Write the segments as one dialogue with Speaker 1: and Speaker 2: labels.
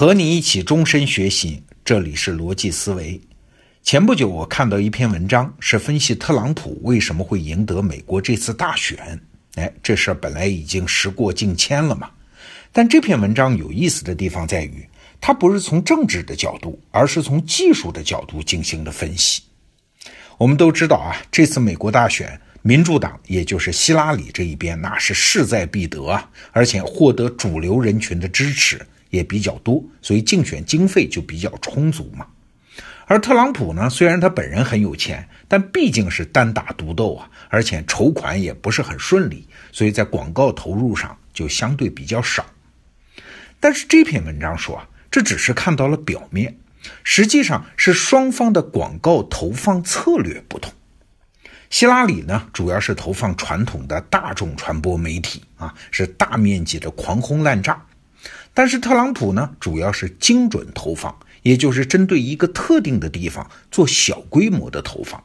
Speaker 1: 和你一起终身学习，这里是逻辑思维。前不久我看到一篇文章，是分析特朗普为什么会赢得美国这次大选。哎，这事儿本来已经时过境迁了嘛。但这篇文章有意思的地方在于，它不是从政治的角度，而是从技术的角度进行的分析。我们都知道啊，这次美国大选，民主党也就是希拉里这一边，那是势在必得啊，而且获得主流人群的支持。也比较多，所以竞选经费就比较充足嘛。而特朗普呢，虽然他本人很有钱，但毕竟是单打独斗啊，而且筹款也不是很顺利，所以在广告投入上就相对比较少。但是这篇文章说啊，这只是看到了表面，实际上是双方的广告投放策略不同。希拉里呢，主要是投放传统的大众传播媒体啊，是大面积的狂轰滥炸。但是特朗普呢，主要是精准投放，也就是针对一个特定的地方做小规模的投放。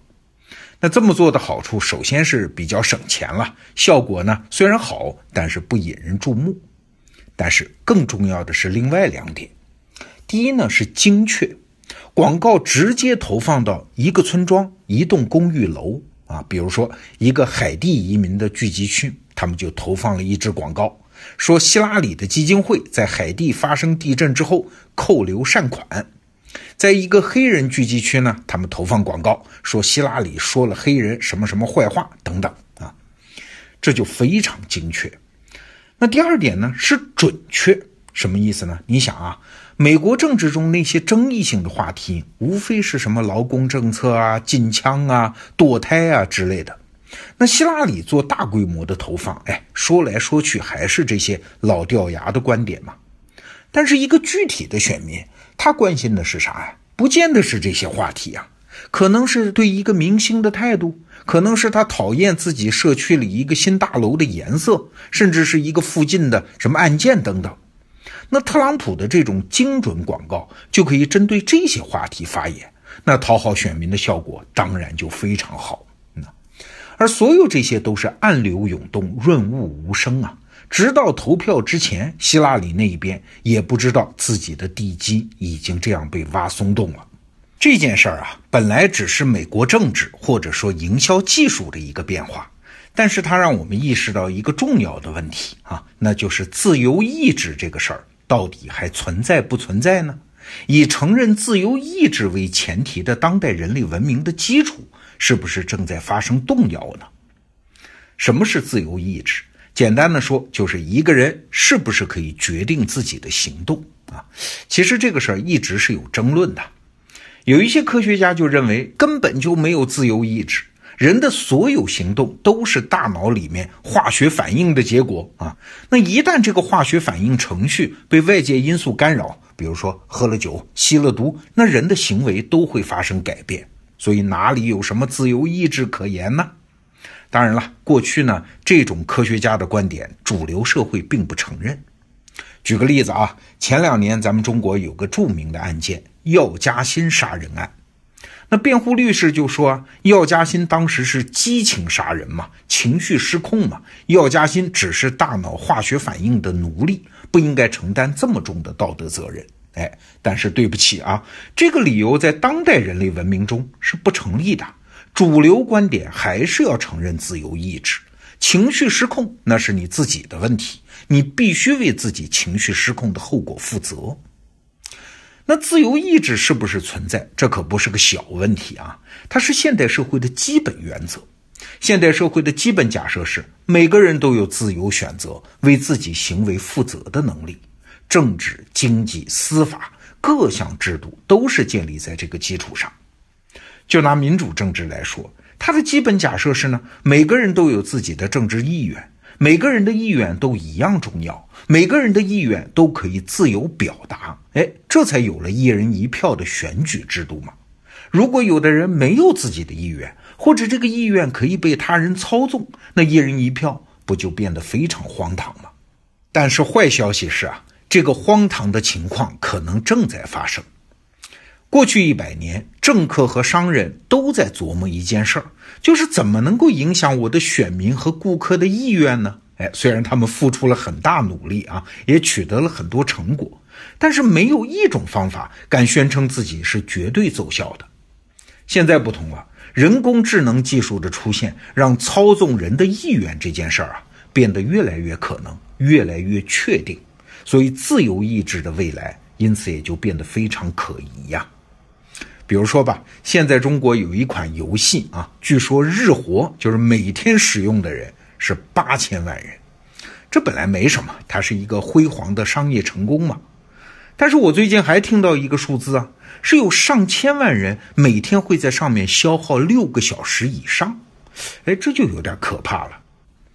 Speaker 1: 那这么做的好处，首先是比较省钱了，效果呢虽然好，但是不引人注目。但是更重要的是另外两点：第一呢是精确，广告直接投放到一个村庄、一栋公寓楼啊，比如说一个海地移民的聚集区，他们就投放了一支广告。说希拉里的基金会在海地发生地震之后扣留善款，在一个黑人聚集区呢，他们投放广告说希拉里说了黑人什么什么坏话等等啊，这就非常精确。那第二点呢是准确，什么意思呢？你想啊，美国政治中那些争议性的话题，无非是什么劳工政策啊、禁枪啊、堕胎啊之类的。那希拉里做大规模的投放，哎，说来说去还是这些老掉牙的观点嘛。但是一个具体的选民，他关心的是啥呀？不见得是这些话题啊，可能是对一个明星的态度，可能是他讨厌自己社区里一个新大楼的颜色，甚至是一个附近的什么案件等等。那特朗普的这种精准广告就可以针对这些话题发言，那讨好选民的效果当然就非常好。而所有这些都是暗流涌动、润物无声啊！直到投票之前，希拉里那一边也不知道自己的地基已经这样被挖松动了。这件事儿啊，本来只是美国政治或者说营销技术的一个变化，但是它让我们意识到一个重要的问题啊，那就是自由意志这个事儿到底还存在不存在呢？以承认自由意志为前提的当代人类文明的基础。是不是正在发生动摇呢？什么是自由意志？简单的说，就是一个人是不是可以决定自己的行动啊？其实这个事儿一直是有争论的。有一些科学家就认为根本就没有自由意志，人的所有行动都是大脑里面化学反应的结果啊。那一旦这个化学反应程序被外界因素干扰，比如说喝了酒、吸了毒，那人的行为都会发生改变。所以哪里有什么自由意志可言呢？当然了，过去呢这种科学家的观点，主流社会并不承认。举个例子啊，前两年咱们中国有个著名的案件——药家鑫杀人案，那辩护律师就说，药家鑫当时是激情杀人嘛，情绪失控嘛，药家鑫只是大脑化学反应的奴隶，不应该承担这么重的道德责任。哎，但是对不起啊，这个理由在当代人类文明中是不成立的。主流观点还是要承认自由意志，情绪失控那是你自己的问题，你必须为自己情绪失控的后果负责。那自由意志是不是存在？这可不是个小问题啊，它是现代社会的基本原则。现代社会的基本假设是，每个人都有自由选择、为自己行为负责的能力。政治、经济、司法各项制度都是建立在这个基础上。就拿民主政治来说，它的基本假设是呢，每个人都有自己的政治意愿，每个人的意愿都一样重要，每个人的意愿都可以自由表达。哎，这才有了一人一票的选举制度嘛。如果有的人没有自己的意愿，或者这个意愿可以被他人操纵，那一人一票不就变得非常荒唐吗？但是坏消息是啊。这个荒唐的情况可能正在发生。过去一百年，政客和商人都在琢磨一件事儿，就是怎么能够影响我的选民和顾客的意愿呢？哎，虽然他们付出了很大努力啊，也取得了很多成果，但是没有一种方法敢宣称自己是绝对奏效的。现在不同了，人工智能技术的出现，让操纵人的意愿这件事儿啊，变得越来越可能，越来越确定。所以，自由意志的未来，因此也就变得非常可疑呀。比如说吧，现在中国有一款游戏啊，据说日活就是每天使用的人是八千万人，这本来没什么，它是一个辉煌的商业成功嘛。但是我最近还听到一个数字啊，是有上千万人每天会在上面消耗六个小时以上，哎，这就有点可怕了。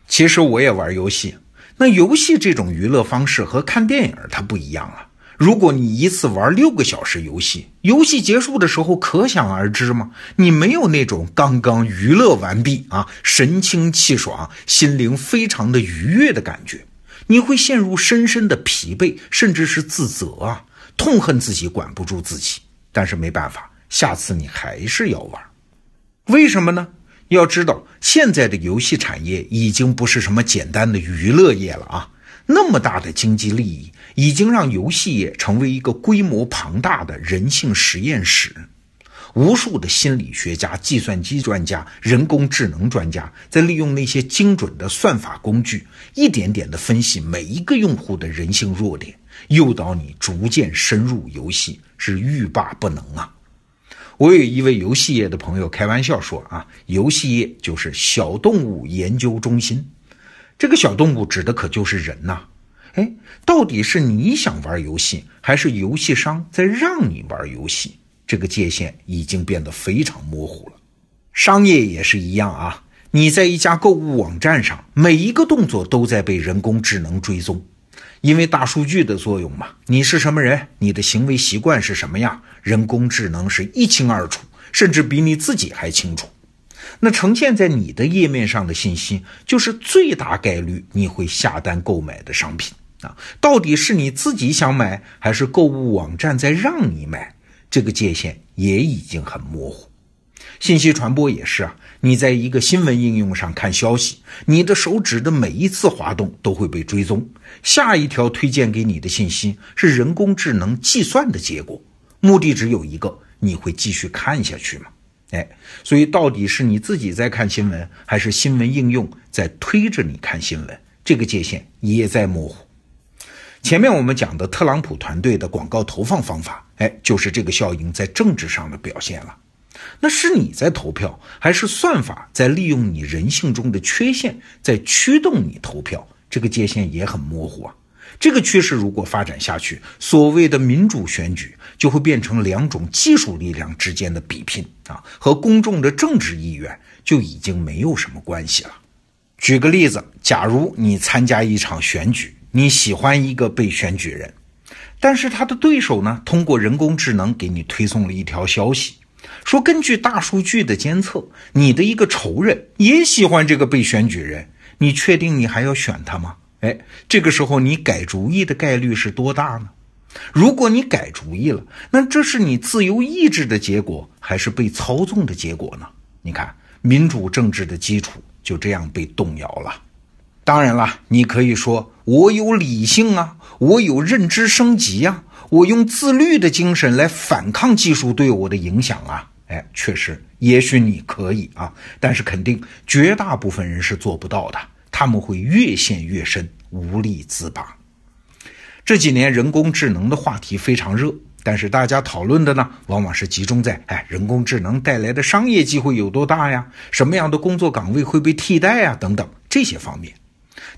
Speaker 1: 其实我也玩游戏。那游戏这种娱乐方式和看电影它不一样啊！如果你一次玩六个小时游戏，游戏结束的时候可想而知嘛，你没有那种刚刚娱乐完毕啊，神清气爽、心灵非常的愉悦的感觉，你会陷入深深的疲惫，甚至是自责啊，痛恨自己管不住自己。但是没办法，下次你还是要玩，为什么呢？要知道，现在的游戏产业已经不是什么简单的娱乐业了啊！那么大的经济利益，已经让游戏业成为一个规模庞大的人性实验室。无数的心理学家、计算机专家、人工智能专家，在利用那些精准的算法工具，一点点地分析每一个用户的人性弱点，诱导你逐渐深入游戏，是欲罢不能啊！我有一位游戏业的朋友开玩笑说：“啊，游戏业就是小动物研究中心。这个小动物指的可就是人呐。哎，到底是你想玩游戏，还是游戏商在让你玩游戏？这个界限已经变得非常模糊了。商业也是一样啊，你在一家购物网站上，每一个动作都在被人工智能追踪。”因为大数据的作用嘛，你是什么人，你的行为习惯是什么样，人工智能是一清二楚，甚至比你自己还清楚。那呈现在你的页面上的信息，就是最大概率你会下单购买的商品啊。到底是你自己想买，还是购物网站在让你买？这个界限也已经很模糊。信息传播也是啊，你在一个新闻应用上看消息，你的手指的每一次滑动都会被追踪，下一条推荐给你的信息是人工智能计算的结果，目的只有一个，你会继续看下去吗？哎，所以到底是你自己在看新闻，还是新闻应用在推着你看新闻？这个界限也在模糊。前面我们讲的特朗普团队的广告投放方法，哎，就是这个效应在政治上的表现了。那是你在投票，还是算法在利用你人性中的缺陷，在驱动你投票？这个界限也很模糊啊。这个趋势如果发展下去，所谓的民主选举就会变成两种技术力量之间的比拼啊，和公众的政治意愿就已经没有什么关系了。举个例子，假如你参加一场选举，你喜欢一个被选举人，但是他的对手呢，通过人工智能给你推送了一条消息。说，根据大数据的监测，你的一个仇人也喜欢这个被选举人，你确定你还要选他吗？哎，这个时候你改主意的概率是多大呢？如果你改主意了，那这是你自由意志的结果，还是被操纵的结果呢？你看，民主政治的基础就这样被动摇了。当然了，你可以说我有理性啊，我有认知升级呀。我用自律的精神来反抗技术对我的影响啊！哎，确实，也许你可以啊，但是肯定绝大部分人是做不到的，他们会越陷越深，无力自拔。这几年人工智能的话题非常热，但是大家讨论的呢，往往是集中在哎，人工智能带来的商业机会有多大呀？什么样的工作岗位会被替代呀？等等这些方面。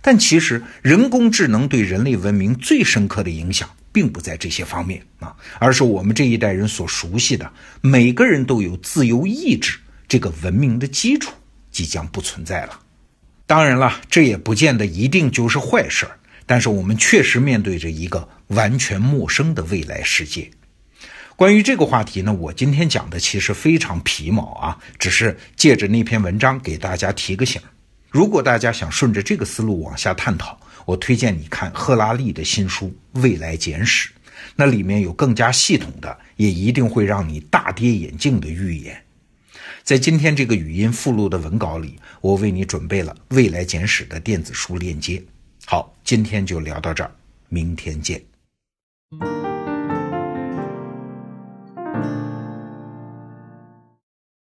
Speaker 1: 但其实，人工智能对人类文明最深刻的影响。并不在这些方面啊，而是我们这一代人所熟悉的，每个人都有自由意志这个文明的基础即将不存在了。当然了，这也不见得一定就是坏事儿，但是我们确实面对着一个完全陌生的未来世界。关于这个话题呢，我今天讲的其实非常皮毛啊，只是借着那篇文章给大家提个醒。如果大家想顺着这个思路往下探讨。我推荐你看赫拉利的新书《未来简史》，那里面有更加系统的，也一定会让你大跌眼镜的预言。在今天这个语音附录的文稿里，我为你准备了《未来简史》的电子书链接。好，今天就聊到这儿，明天见。